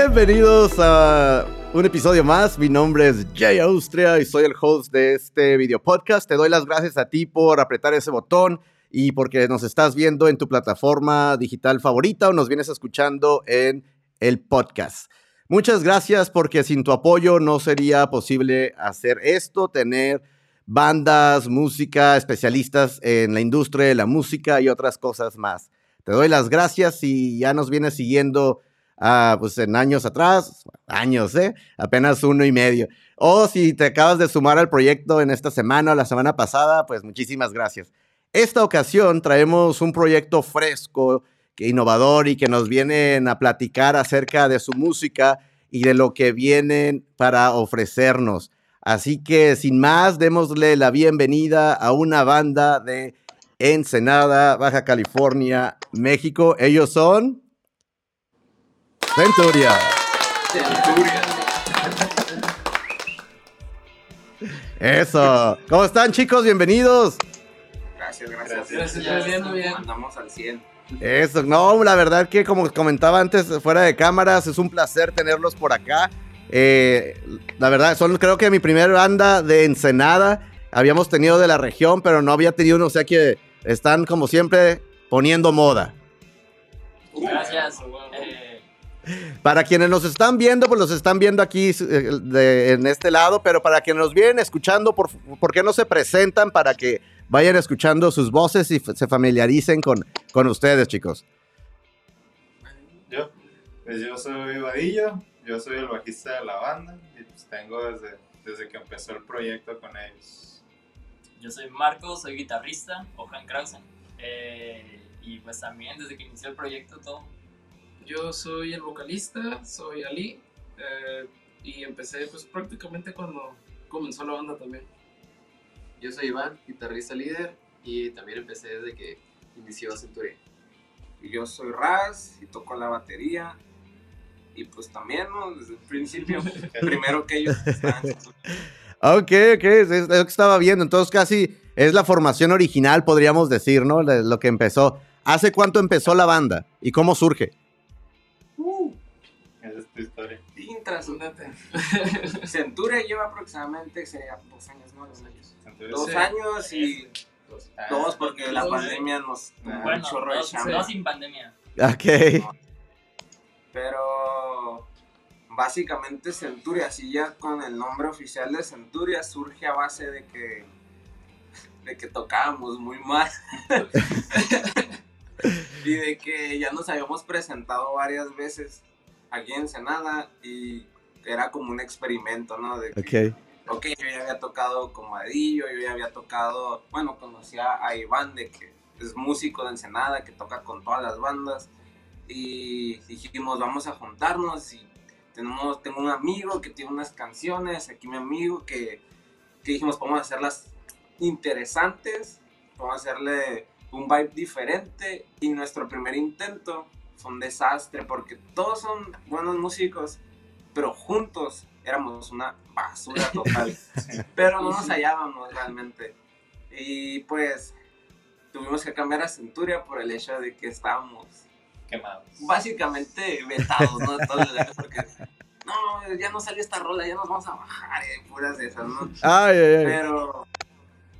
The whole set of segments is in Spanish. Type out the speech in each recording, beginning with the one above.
Bienvenidos a un episodio más. Mi nombre es Jay Austria y soy el host de este video podcast. Te doy las gracias a ti por apretar ese botón y porque nos estás viendo en tu plataforma digital favorita o nos vienes escuchando en el podcast. Muchas gracias porque sin tu apoyo no sería posible hacer esto, tener bandas, música, especialistas en la industria de la música y otras cosas más. Te doy las gracias y ya nos vienes siguiendo ah, pues en años atrás, años, ¿eh? Apenas uno y medio. O si te acabas de sumar al proyecto en esta semana o la semana pasada, pues muchísimas gracias. Esta ocasión traemos un proyecto fresco, innovador y que nos vienen a platicar acerca de su música y de lo que vienen para ofrecernos. Así que sin más, démosle la bienvenida a una banda de Ensenada, Baja California, México. Ellos son Centuria. Centuria. Eso. ¿Cómo están, chicos? Bienvenidos. Gracias, gracias. Gracias, bien. Andamos al 100. Eso, no, la verdad que como comentaba antes, fuera de cámaras, es un placer tenerlos por acá. Eh, la verdad, son creo que mi primera banda de Ensenada. Habíamos tenido de la región, pero no había tenido uno, o sea que están como siempre poniendo moda. Gracias. Para quienes nos están viendo, pues los están viendo aquí eh, en este lado, pero para quienes nos vienen escuchando, ¿por, ¿por qué no se presentan para que vayan escuchando sus voces y se familiaricen con, con ustedes, chicos? Yo, pues yo soy Vadillo, yo soy el bajista de la banda y pues tengo desde, desde que empezó el proyecto con ellos. Yo soy Marco, soy guitarrista, Johan Krausen, eh, y pues también desde que inició el proyecto todo yo soy el vocalista, soy Ali, eh, y empecé pues prácticamente cuando comenzó la banda también. Yo soy Iván, guitarrista líder, y también empecé desde que inició Centuria. Y yo soy Raz, y toco la batería, y pues también, ¿no? Desde el principio, primero que ellos. ok, ok, es lo que estaba viendo, entonces casi es la formación original, podríamos decir, ¿no? Lo que empezó. ¿Hace cuánto empezó la banda y cómo surge? Historia. Intrascendente. Centuria lleva aproximadamente, sería dos años, ¿no? Dos años. Dos años y... Dos, porque la pandemia nos... Bueno, dos, dos sin pandemia. Ok. Pero básicamente Centuria, así ya con el nombre oficial de Centuria, surge a base de que de que tocábamos muy mal y de que ya nos habíamos presentado varias veces aquí en Ensenada y era como un experimento, ¿no? De que, ok, yo ya había tocado con Madillo, yo ya había tocado, bueno, conocía a Iván de que es músico de Ensenada, que toca con todas las bandas y dijimos, vamos a juntarnos y tenemos, tengo un amigo que tiene unas canciones, aquí mi amigo que, que dijimos, vamos a hacerlas interesantes, vamos a hacerle un vibe diferente y nuestro primer intento fue un desastre porque todos son buenos músicos, pero juntos éramos una basura total. pero no nos hallábamos realmente. Y pues tuvimos que cambiar a Centuria por el hecho de que estábamos quemados. Básicamente vetados, ¿no? porque no, ya no salió esta rola, ya nos vamos a bajar, eh, puras de esas, ¿no? Ay, ay, ay. Pero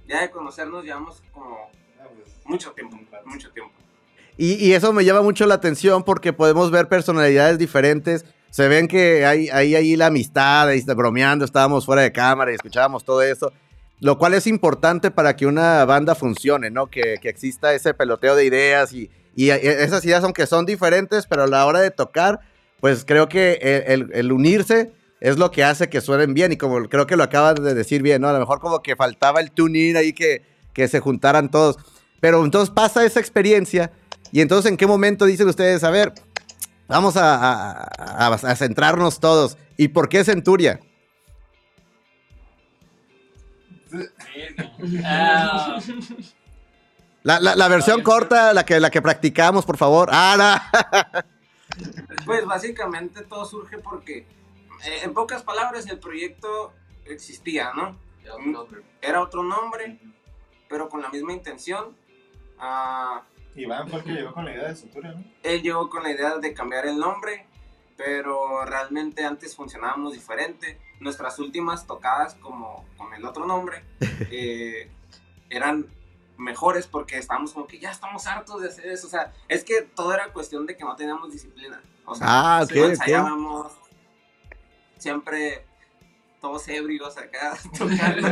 ya de conocernos llevamos como ah, pues, mucho tiempo, mucho tiempo. Y, eso me llama mucho la atención porque podemos ver personalidades diferentes. Se ven que hay ahí, ahí la amistad, ahí está bromeando, estábamos fuera de cámara y escuchábamos todo eso. Lo cual es importante para que una banda funcione, ¿no? Que, exista ese peloteo de ideas y, esas ideas, aunque son diferentes, pero a la hora de tocar, pues creo que el, unirse es lo que hace que suenen bien. Y como creo que lo acabas de decir bien, ¿no? A lo mejor como que faltaba el tuning ahí que, que se juntaran todos. Pero entonces pasa esa experiencia y entonces, ¿en qué momento dicen ustedes, a ver, vamos a, centrarnos todos? ¿Y por qué Centuria? La, versión corta, la que, la que practicamos, por favor. Ah, Pues básicamente todo surge porque, eh, en pocas palabras, el proyecto existía, ¿no? Era otro nombre, pero con la misma intención. Ah, Iván fue el que llegó con la idea de Centuria, ¿no? Él llegó con la idea de cambiar el nombre pero realmente antes funcionábamos diferente. Nuestras últimas tocadas, como con el otro nombre, eh, eran mejores porque estábamos como que ya estamos hartos de hacer eso. O sea, es que todo era cuestión de que no teníamos disciplina. O sea, ah, okay, ensayábamos siempre todos ebrios acá tocando.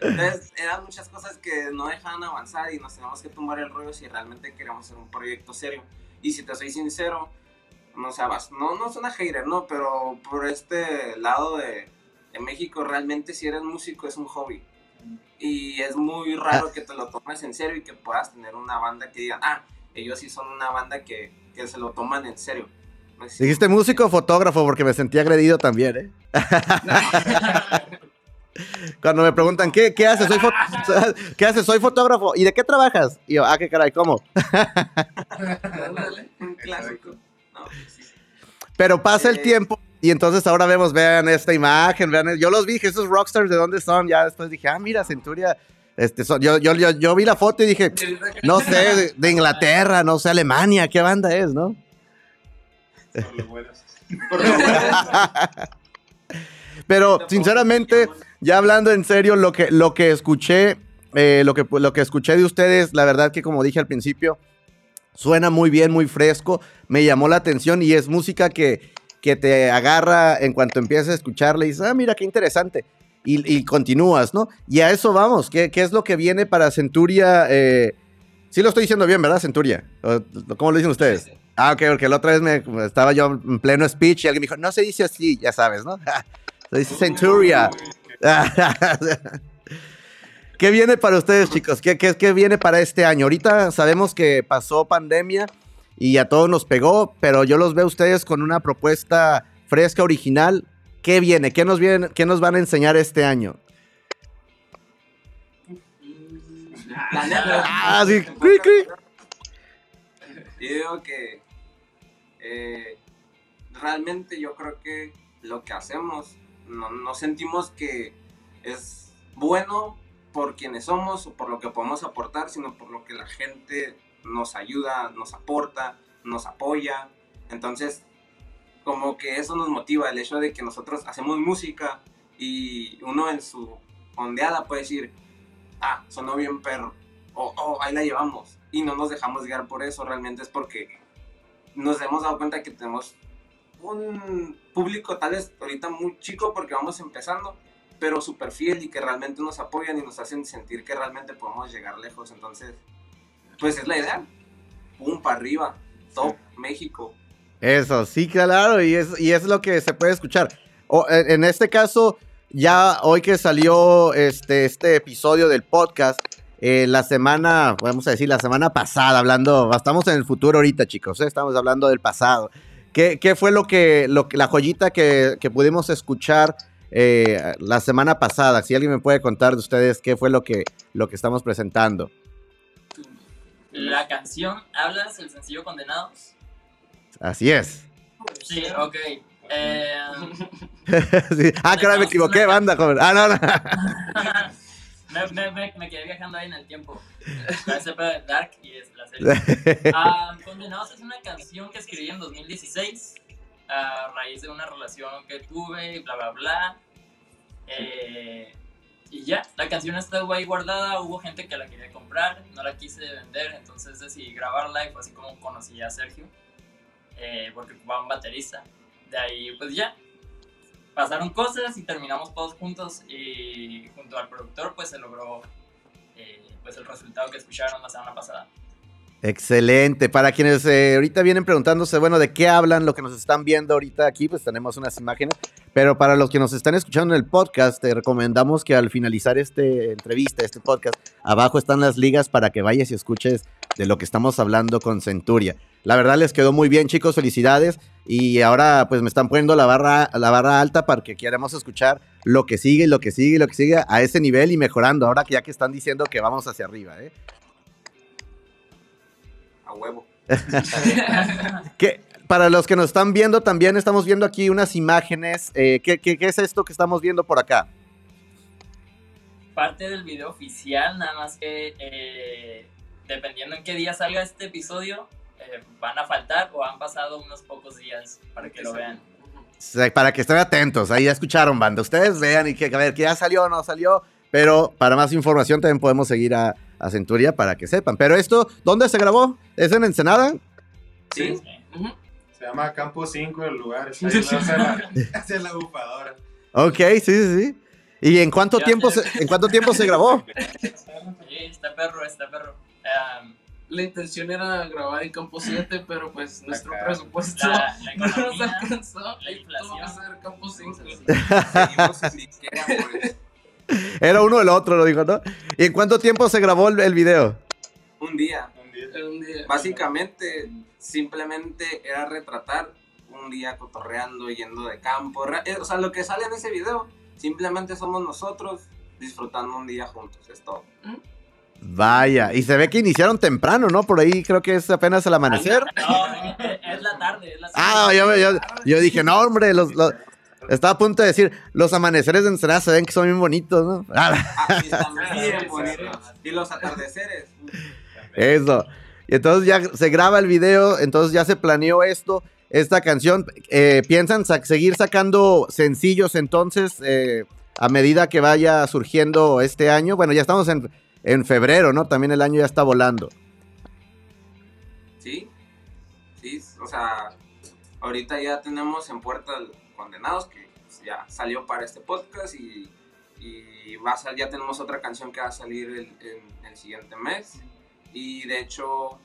Entonces, eran muchas cosas que no dejaban avanzar y nos teníamos que tumbar el rollo si realmente queríamos hacer un proyecto serio. Y si te soy sincero, no sabes, no, no es una hater, no, pero por este lado de, de México, realmente si eres músico es un hobby. Y es muy raro que te lo tomes en serio y que puedas tener una banda que diga, ah, ellos sí son una banda que, que se lo toman en serio. Dijiste músico o fotógrafo porque me sentí agredido también, ¿eh? Cuando me preguntan, ¿qué, qué haces? Soy ¿Qué haces? Soy fotógrafo. ¿Y de qué trabajas? Y yo, ah, qué caray, ¿cómo? Un clásico. Pero pasa el tiempo y entonces ahora vemos, vean esta imagen, vean, yo los vi, esos rockstars, ¿de dónde son? Ya después dije, ah, mira, Centuria, este, yo, yo, yo, vi la foto y dije, no sé, de, Inglaterra, no sé, Alemania, ¿qué banda es, no? Pero sinceramente, ya hablando en serio, lo que, lo que escuché, eh, lo, que, lo que escuché de ustedes, la verdad que como dije al principio, suena muy bien, muy fresco, me llamó la atención y es música que, que te agarra en cuanto empiezas a escucharle y dices, ah, mira qué interesante. Y, continúas, ¿no? Y a eso vamos. ¿Qué, qué es lo que viene para Centuria? Eh, sí lo estoy diciendo bien, ¿verdad, Centuria? ¿Cómo lo dicen ustedes? Ah, ok, porque la otra vez me, estaba yo en pleno speech y alguien me dijo, no se dice así, ya sabes, ¿no? se dice Centuria. ¿Qué viene para ustedes, chicos? ¿Qué, qué, ¿Qué viene para este año? Ahorita sabemos que pasó pandemia y a todos nos pegó, pero yo los veo ustedes con una propuesta fresca, original. ¿Qué viene? ¿Qué nos, viene, qué nos van a enseñar este año? ah, sí. Yo digo que eh, realmente yo creo que lo que hacemos no, no, sentimos que es bueno por quienes somos o por lo que podemos aportar, sino por lo que la gente nos ayuda, nos aporta, nos apoya. Entonces, como que eso nos motiva, el hecho de que nosotros hacemos música y uno en su ondeada puede decir, ah, sonó bien perro, o oh, ahí la llevamos. Y no nos dejamos guiar por eso, realmente es porque nos hemos dado cuenta que tenemos un público tal vez ahorita muy chico porque vamos empezando, pero súper fiel y que realmente nos apoyan y nos hacen sentir que realmente podemos llegar lejos. Entonces, pues es la idea. Pum, para arriba. Top México. Eso, sí, claro, y es, y es lo que se puede escuchar. O, en, este caso, ya hoy que salió este, este episodio del podcast, eh, la semana, vamos a decir, la semana pasada, hablando, estamos en el futuro ahorita, chicos, ¿eh? estamos hablando del pasado. ¿Qué, qué fue lo que, lo, la joyita que, que pudimos escuchar eh, la semana pasada? Si alguien me puede contar de ustedes qué fue lo que, lo que estamos presentando. La canción, ¿hablas el sencillo Condenados? Así es. Sí, ok. Eh, Ah, claro, me equivoqué, banda, joven. Ah, no, no. me, me, me, quedé viajando ahí en el tiempo. Parece Dark y es la serie. Ah, Condenados es una canción que escribí en 2016 a raíz de una relación que tuve y bla, bla, bla. Eh, y ya, la canción estaba ahí guardada, hubo gente que la quería comprar, no la quise vender, entonces decidí grabarla y fue así como conocí a Sergio, eh, porque ocupaba un baterista. De ahí, pues ya, pasaron cosas y terminamos todos juntos y junto al productor pues se logró eh, pues el resultado que escucharon la semana pasada. Excelente. Para quienes eh, ahorita vienen preguntándose, bueno, ¿de qué hablan lo que nos están viendo ahorita aquí? Pues tenemos unas imágenes. Pero para los que nos están escuchando en el podcast, te recomendamos que al finalizar esta entrevista, este podcast, abajo están las ligas para que vayas y escuches de lo que estamos hablando con Centuria. La verdad les quedó muy bien, chicos, felicidades. Y ahora pues me están poniendo la barra, la barra alta para que queramos escuchar lo que sigue, lo que sigue, lo que sigue a ese nivel y mejorando. Ahora que ya que están diciendo que vamos hacia arriba, ¿eh? huevo. que para los que nos están viendo, también estamos viendo aquí unas imágenes. Eh, ¿qué, es esto que estamos viendo por acá? Parte del video oficial, nada más que eh, dependiendo en qué día salga este episodio, eh, van a faltar o han pasado unos pocos días para que lo vean. Para que estén atentos, ahí ya escucharon, banda. Ustedes vean y que a ver que ya salió o no salió. Pero para más información también podemos seguir a, a Centuria para que sepan. Pero esto, ¿dónde se grabó? ¿Es en Ensenada? Sí. Ujú. Se llama Campo 5 el lugar. Está ahí hacia la, hacia la bupadora. Ok, sí, sí, sí. ¿Y en cuánto tiempo se, en cuánto tiempo se grabó? Sí, está perro, está perro. Am, La intención era grabar en Campo 7, pero pues nuestro Acá. presupuesto la, la no nos economía, alcanzó. la y tuvo que inflación. ser Campo 5. Seguimos sin disquera, pues. Era uno el otro, lo dijo, ¿no? ¿Y en cuánto tiempo se grabó el, el video? Un día. Un día. Un día. Básicamente, simplemente era retratar un día cotorreando, yendo de campo. Eh, O sea, lo que sale en ese video, simplemente somos nosotros disfrutando un día juntos, es todo. Vaya, y se ve que iniciaron temprano, ¿no? Por ahí creo que es apenas el amanecer. No, es, la tarde, es la tarde. Ah, yo, yo, yo dije, no, hombre, los, los- estaba a punto de decir, los amaneceres de Ensenada se ven que son bien bonitos, ¿no? Ah, están bien bonitos. Y los atardeceres. eso. Y entonces ya se graba el video, entonces ya se planeó esto, esta canción. Eh, ¿Piensan sa- seguir sacando sencillos entonces eh, a medida que vaya surgiendo este año? Bueno, ya estamos en, en febrero, ¿no? También el año ya está volando. Sí, sí, o sea, ahorita ya tenemos en puerta Condenados, que ya salió para este podcast y, va a ya tenemos otra canción que va a salir el, el siguiente mes. Y de hecho,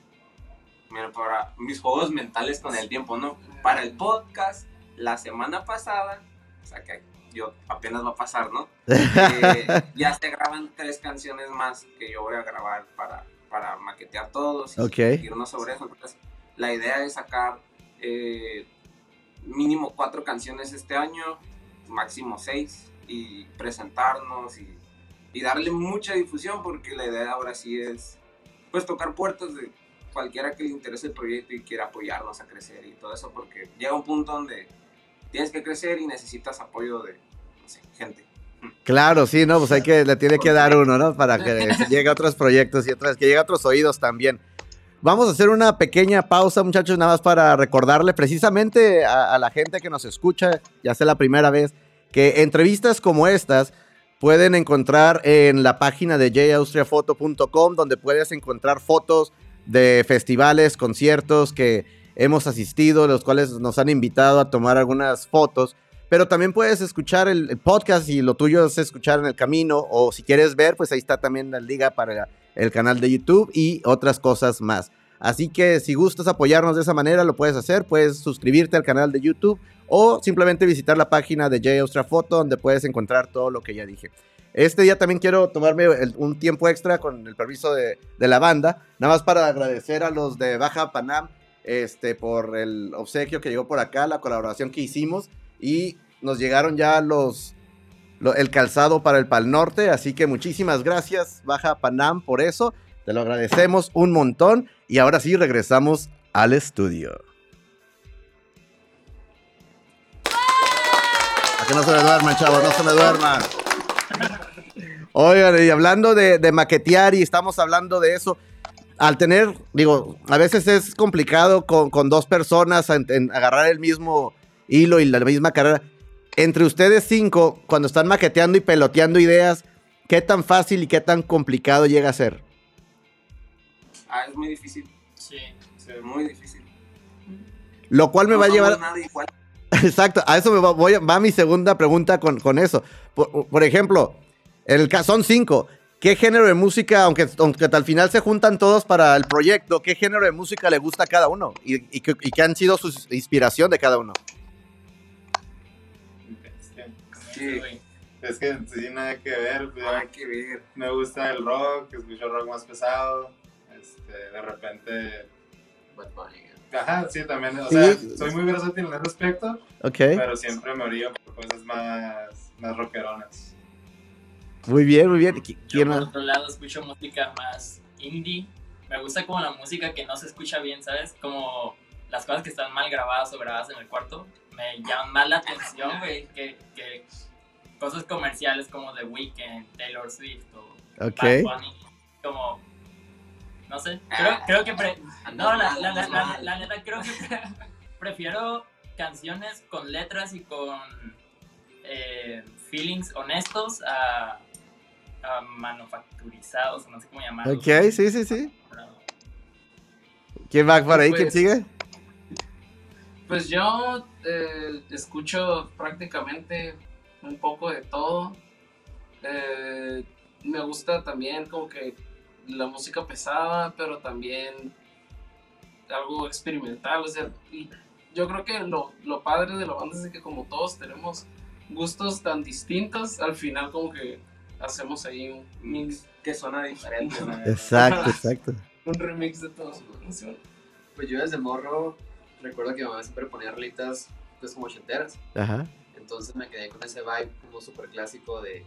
mira, para mis juegos mentales con el tiempo, ¿no? Para el podcast, la semana pasada, o sea que yo apenas va a pasar, ¿no? Eh, ya se graban tres canciones más que yo voy a grabar para, para maquetear todos y Ok. irnos sobre eso. Entonces, la idea es sacar eh, mínimo cuatro canciones este año, máximo seis, y presentarnos y, y darle mucha difusión porque la idea ahora sí es pues tocar puertas de cualquiera que le interese el proyecto y quiera apoyarnos a crecer y todo eso porque llega un punto donde tienes que crecer y necesitas apoyo de sé, gente. Claro, sí, no, pues hay que, le tiene que dar uno, ¿no? Para que llegue a otros proyectos y otras, que llegue a otros oídos también. Vamos a hacer una pequeña pausa, muchachos, nada más para recordarle precisamente a, a la gente que nos escucha, ya sea la primera vez, que entrevistas como estas pueden encontrar en la página de jaustriafoto.com, donde puedes encontrar fotos de festivales, conciertos que hemos asistido, los cuales nos han invitado a tomar algunas fotos. Pero también puedes escuchar el, podcast y lo tuyo es escuchar en el camino. O si quieres ver, pues ahí está también la liga para el canal de YouTube y otras cosas más. Así que si gustas apoyarnos de esa manera, lo puedes hacer. Puedes suscribirte al canal de YouTube o simplemente visitar la página de J Austra Photo, donde puedes encontrar todo lo que ya dije. Este día también quiero tomarme un tiempo extra con el permiso de, de la banda, nada más para agradecer a los de Baja Panam este, por el obsequio que llegó por acá, la colaboración que hicimos y nos llegaron ya los, lo- el calzado para el Pal Norte, así que muchísimas gracias Baja Panam por eso, te lo agradecemos un montón y ahora sí regresamos al estudio. A que no se me duerman, chavos, no se me duerman. Oigan, y hablando de, maquetear y estamos hablando de eso, al tener, digo, a veces es complicado con, con dos personas agarrar el mismo hilo y la misma carrera. Entre ustedes cinco, cuando están maqueteando y peloteando ideas, ¿qué tan fácil y qué tan complicado llega a ser? Ah, es muy difícil, Sí. Sí. muy difícil. Lo cual me No va a llevar... nada igual. Exacto, a eso me va, voy va mi segunda pregunta con, con eso. Por, por ejemplo, en el caso son cinco. ¿Qué género de música, aunque, aunque al final se juntan todos para el proyecto, qué género de música le gusta a cada uno? ¿Y, y, qué- y qué han sido su inspiración de cada uno? Sí. güey. es que sí, nada que ver. pues, Hay que ver. me gusta el rock, escucho rock más pesado. Este, de repente. Bad Bunny. Ajá, sí, también. O Sí. sea, soy muy versátil en ese aspecto, Ok, pero siempre me orillo por cosas más, más rockeronas. muy bien, muy bien. ¿Qui- Yo ¿Quién por otro lado escucho música más indie. Me gusta como la música que no se escucha bien, ¿sabes? Como las cosas que están mal grabadas o grabadas en el cuarto. Me llaman más la atención, güey, que, que cosas comerciales como The Weeknd, Taylor Swift o Ok, Bad Bunny. Como No sé, creo, creo que... pre- no, la, la, la, la- la neta, creo que pre- prefiero canciones con letras y con eh, feelings honestos a, a manufacturizados, no sé cómo llamarlos. Ok, sí, sí, sí. ¿Quién va por ahí? ¿Quién Pues- sigue? Pues yo eh, escucho prácticamente un poco de todo. Eh, me gusta también como que la música pesada, pero también algo experimental. O sea, y yo creo que lo, lo padre de la banda es que como todos tenemos gustos tan distintos, al final como que hacemos ahí un mix, Que suena diferente, ¿no? Exacto, exacto. un remix de todos. ¿no? Pues yo desde morro recuerdo que mi mamá siempre ponía rolitas pues como ochenteras. Ajá. Entonces me quedé con ese vibe como súper clásico de,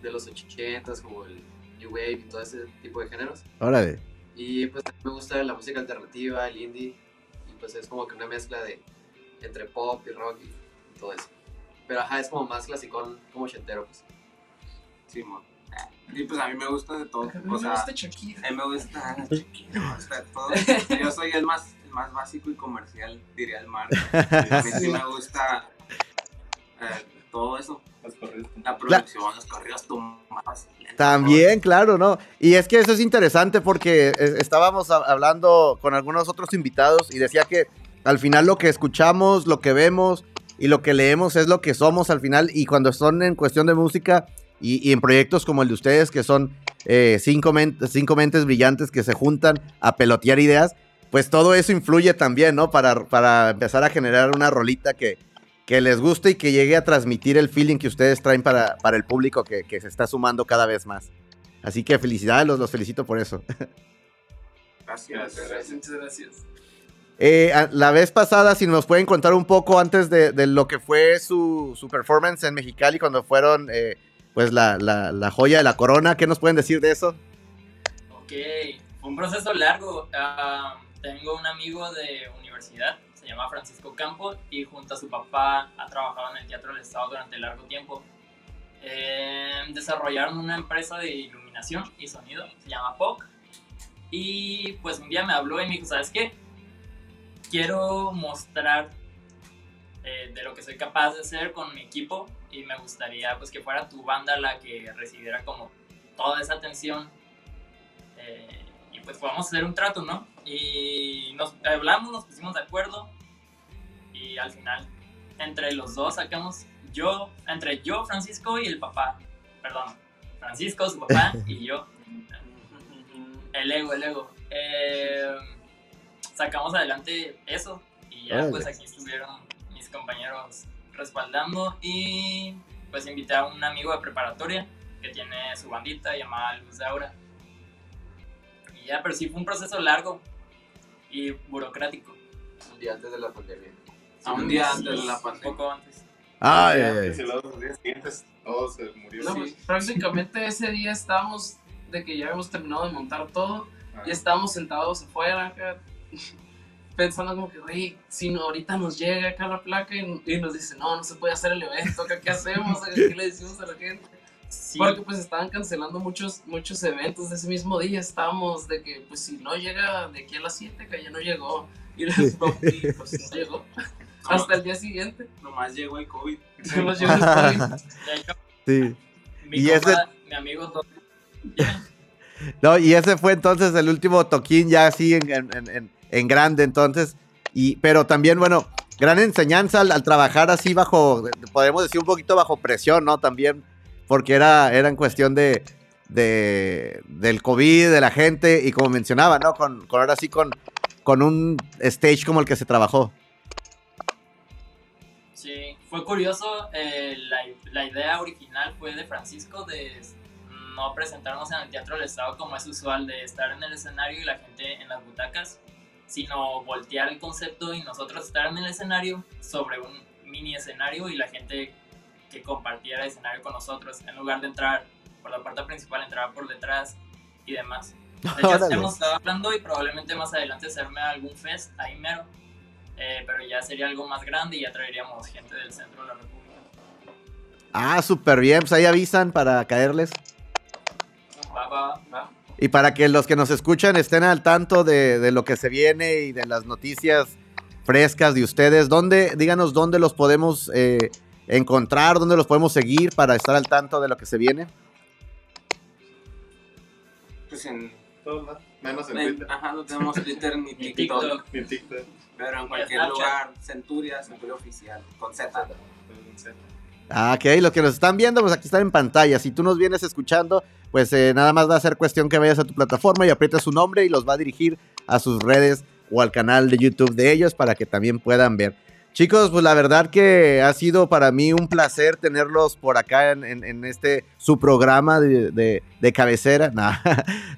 de los ochentas, como el New Wave y todo ese tipo de géneros. Órale. Y pues también me gusta la música alternativa, el indie. Y pues es como que una mezcla de entre pop y rock y, todo eso. Pero ajá, es como más clasicón, como ochentero. Pues. Sí, mo. Y pues a mí me gusta de todo. A mí O me sea, gusta Shakira. a mí me gusta chiquito, me gusta de todo. Yo soy el más, el más básico y comercial, diría el mar. A mí sí me gusta eh, todo eso. La producción, los corridos tumbados. También, claro, ¿no? Y es que eso es interesante porque estábamos hablando con algunos otros invitados y decía que al final lo que escuchamos, lo que vemos y lo que leemos es lo que somos al final y cuando son en cuestión de música y, y en proyectos como el de ustedes que son eh, cinco, men- cinco mentes brillantes que se juntan a pelotear ideas, pues todo eso influye también, ¿no? Para, para empezar a generar una rolita que, que les guste y que llegue a transmitir el feeling que ustedes traen para, para el público que, que se está sumando cada vez más. Así que felicidades, los, los felicito por eso. Gracias. Gracias, muchas gracias. Eh, la vez pasada, si nos pueden contar un poco antes de, de lo que fue su, su performance en Mexicali cuando fueron, eh, pues, la, la- la joya de la corona, ¿qué nos pueden decir de eso? Ok, fue un proceso largo. Ah, tengo un amigo de universidad, se llama Francisco Campo, y junto a su papá ha trabajado en el Teatro del Estado durante largo tiempo. Eh, desarrollaron una empresa de iluminación y sonido, se llama POC. Y pues un día me habló y me dijo, ¿sabes qué? Quiero mostrar eh, de lo que soy capaz de hacer con mi equipo y me gustaría pues que fuera tu banda la que recibiera como toda esa atención eh, y pues podamos hacer un trato, ¿no? Y nos hablamos, nos pusimos de acuerdo y al final entre los dos sacamos yo, entre yo, Francisco y el papá, perdón, Francisco, su papá y yo, el ego, el ego. Eh, sacamos adelante eso y ya Órale. pues aquí estuvieron mis compañeros respaldando y pues invité a un amigo de preparatoria que tiene su bandita llamada Luz de Aura. Y ya, pero sí fue un proceso largo y burocrático. Un día antes de la pandemia. A un día antes de la Un pandemia. poco antes. Ay, ay, ay. Y luego los días siguientes todos se murieron. No, pues, prácticamente ese día estábamos de que ya habíamos terminado de montar todo Ah. y estábamos sentados afuera acá, pensando como que, güey, si no, ahorita nos llega acá la placa y, y nos dice, no, no se puede hacer el evento, acá, ¿qué hacemos? ¿Qué le decimos a la gente? Sí, Porque pues estaban cancelando muchos, muchos eventos de ese mismo día, estábamos de que, pues si no llega de aquí a las 7, que ya no llegó, y, les- y, pues no llegó, hasta el día siguiente, Nomás llegó el COVID. nos llegó el COVID. Sí. mi, Y compa, ese- mi amigo No, y ese fue entonces el último toquín ya así en, en- en- en grande, entonces. Y, pero también, bueno, gran enseñanza al, al trabajar así bajo, podemos decir un poquito bajo presión, ¿no? También, porque era, era en cuestión de, de- del COVID, de la gente, y como mencionaba, ¿no? Con, con ahora sí, con, con un stage como el que se trabajó. Sí, fue curioso, eh, la, la idea original fue de Francisco de no presentarnos en el Teatro del Estado como es usual, de estar en el escenario y la gente en las butacas, sino voltear el concepto y nosotros estar en el escenario sobre un mini escenario y la gente que compartiera el escenario con nosotros, en lugar de entrar por la puerta principal, entrar por detrás y demás. De hecho, hemos estado hablando y probablemente más adelante hacerme algún fest ahí mero. Eh, pero ya sería algo más grande y ya traeríamos gente del centro de la República. Ah, súper bien, pues ahí avisan para caerles. Va, va. Va. Y para que los que nos escuchan estén al tanto de, de lo que se viene y de las noticias frescas de ustedes, ¿dónde, díganos dónde los podemos eh, encontrar, dónde los podemos seguir para estar al tanto de lo que se viene? Pues en. Todos lados. Menos en en- Twitter. ajá, no tenemos Twitter ni TikTok. TikTok. Ni TikTok. Pero en cualquier Snapchat. lugar, Centuria, Centuria Oficial, con Z. Ah, ok, los que nos están viendo, pues aquí están en pantalla. Si tú nos vienes escuchando, pues eh, nada más va a ser cuestión que vayas a tu plataforma y aprietes su nombre y los va a dirigir a sus redes o al canal de YouTube de ellos para que también puedan ver. Chicos, pues la verdad que ha sido para mí un placer tenerlos por acá en, este su programa de, de- cabecera. No,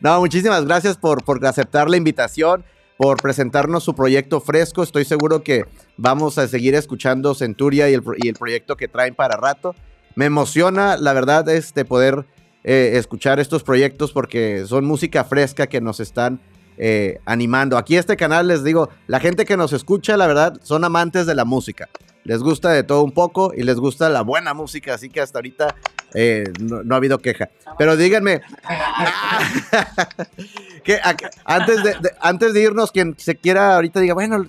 no, muchísimas gracias por, por aceptar la invitación, por presentarnos su proyecto fresco. Estoy seguro que vamos a seguir escuchando Centuria y el, y el proyecto que traen para rato. Me emociona, la verdad, este, poder eh, escuchar estos proyectos porque son música fresca que nos están eh, animando. Aquí este canal, les digo, la gente que nos escucha, la verdad, son amantes de la música. Les gusta de todo un poco y les gusta la buena música, así que hasta ahorita eh, no, ha habido queja. Pero díganme, que antes, de, antes de irnos, quien se quiera ahorita diga, bueno.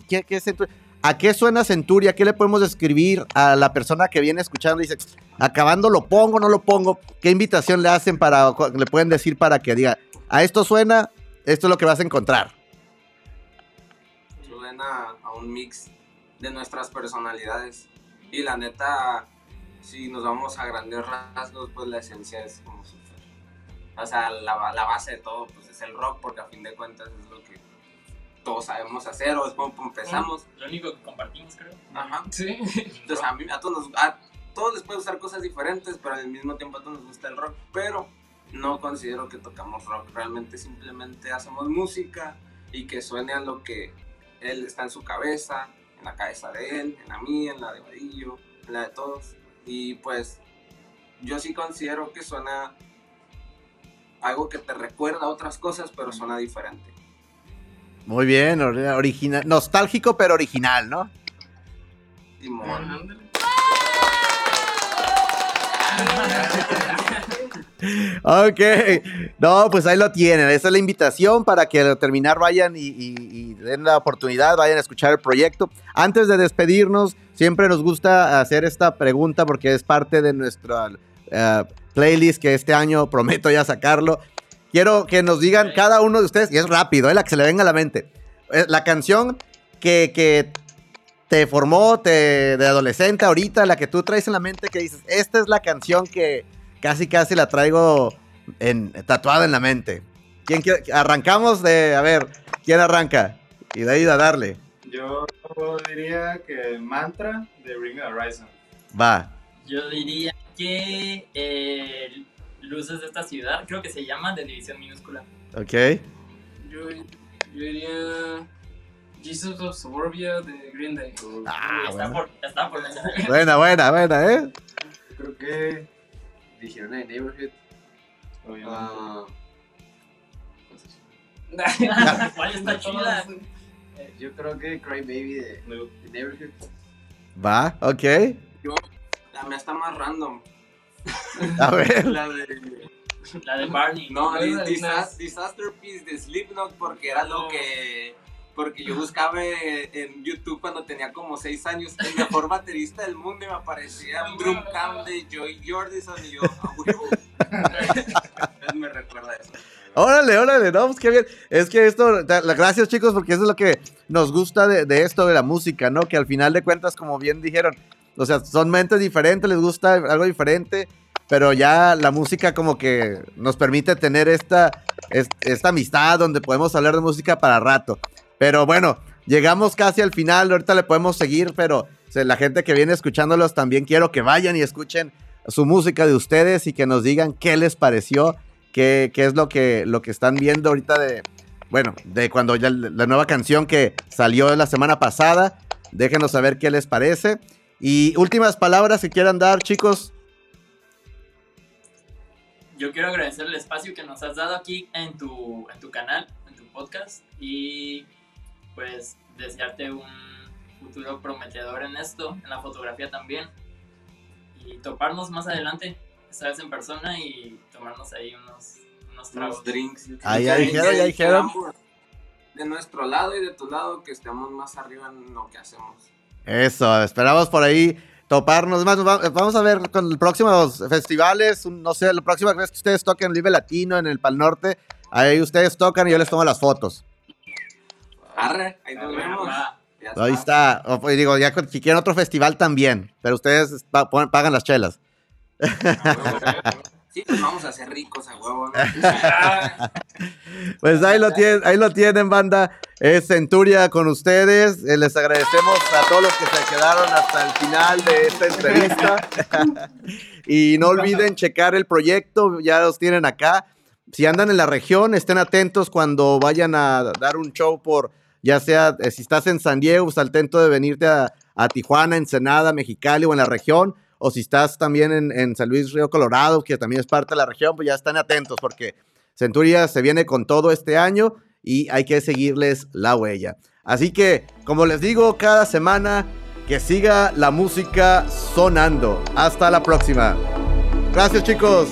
¿A qué suena Centuria? ¿Qué le podemos describir a la persona que viene escuchando dice, acabando lo pongo, no lo pongo? ¿Qué invitación le hacen para, le pueden decir para que diga, a esto suena, esto es lo que vas a encontrar? Suena a un mix de nuestras personalidades. Y la neta, si nos vamos a grandes rasgos, pues la esencia es como súper. O sea, la, la base de todo pues es el rock, porque a fin de cuentas es lo que todos sabemos hacer o es como empezamos. Lo único que compartimos, creo. Ajá. Sí. Entonces a, mí, a, todos nos- a todos les puede gustar cosas diferentes, pero al mismo tiempo a todos nos gusta el rock. Pero no considero que tocamos rock, realmente simplemente hacemos música y que suene a lo que él está en su cabeza, en la cabeza de él, en la mía, en la de Vadillo, en la de todos. Y pues yo sí considero que suena algo que te recuerda a otras cosas, pero suena diferente. Muy bien, or- original, nostálgico pero original, ¿no? Timón. Ok, no, pues ahí lo tienen. Esa es la invitación para que al terminar vayan y den la oportunidad, vayan a escuchar el proyecto. Antes de despedirnos, siempre nos gusta hacer esta pregunta porque es parte de nuestra eh, playlist que este año prometo ya sacarlo. Quiero que nos digan cada uno de ustedes, y es rápido, eh, la que se le venga a la mente. Eh, La canción que, que te formó te, de adolescente ahorita, la que tú traes en la mente que dices, esta es la canción que casi casi la traigo en, tatuada en la mente. ¿Quién quiere- Arrancamos de, a ver, ¿quién arranca? Y de ahí a darle. Yo diría que Mantra de Bring Horizon. Va. Yo diría que eh, Luces de esta ciudad, creo que se llama de división minúscula. Ok. Yo, yo diría Jesus of Suburbia de Green Day. Ah, está, bueno. por, está por mencionar. Buena, buena, buena, ¿eh? Creo que dijeron en Neighborhood. Obviamente. ah, ¿Cuál está chida? yo creo que Cry Baby de, de Neighborhood. Va, ok. La mía está más random. A ver. La de La de Barney. No, dis-. Disaster Piece de Slipknot porque era lo que... Porque yo buscaba en YouTube cuando tenía como 6 años el mejor baterista del mundo y me aparecía un drum cam de Joy Jordison y yo, a huevo. Entonces me recuerda eso. Órale, órale, no, pues qué bien. Es que esto, gracias chicos, porque eso es lo que nos gusta de, de esto de la música, ¿no? Que al final de cuentas, como bien dijeron, o sea, son mentes diferentes, les gusta algo diferente, pero ya la música como que nos permite tener esta, es- esta amistad donde podemos hablar de música para rato. Pero bueno, llegamos casi al final, ahorita le podemos seguir, pero la gente que viene escuchándolos también quiero que vayan y escuchen su música de ustedes y que nos digan qué les pareció qué, qué es lo que, lo que están viendo ahorita de, bueno, de cuando ya la nueva canción que salió la semana pasada. Déjenos saber qué les parece. Y últimas palabras que quieran dar, chicos. Yo quiero agradecer el espacio que nos has dado aquí en tu, en tu canal, en tu podcast y pues desearte un futuro prometedor en esto, en la fotografía también y toparnos más adelante, esta vez en persona y tomarnos ahí unos, unos tragos. drinks. Ah, ya dijeron, ya dijeron. De nuestro lado y de tu lado, que estemos más arriba en lo que hacemos. Eso, esperamos por ahí toparnos. Más, vamos a ver con los próximos festivales. No sé, la próxima vez que ustedes toquen Vive Latino en el Pal Norte, ahí ustedes tocan y yo les tomo las fotos. Arre, ahí nos vemos. Ahí está. O, pues, digo, ya si quieren otro festival también, pero ustedes pagan las chelas. Sí, pues vamos a ser ricos a huevo. pues ahí lo tienen, ahí lo tienen, banda. Es Centuria con ustedes. Eh, les agradecemos a todos los que se quedaron hasta el final de esta entrevista. y no olviden checar el proyecto, ya los tienen acá. Si andan en la región, estén atentos cuando vayan a dar un show por, ya sea eh, si estás en San Diego, pues atento de venirte a, a Tijuana, Ensenada, Mexicali o en la región o si estás también en, San Luis Río Colorado, que también es parte de la región, pues ya están atentos porque Centuria se viene con todo este año y hay que seguirles la huella. Así que, como les digo, cada semana que siga la música sonando. Hasta la próxima. Gracias chicos.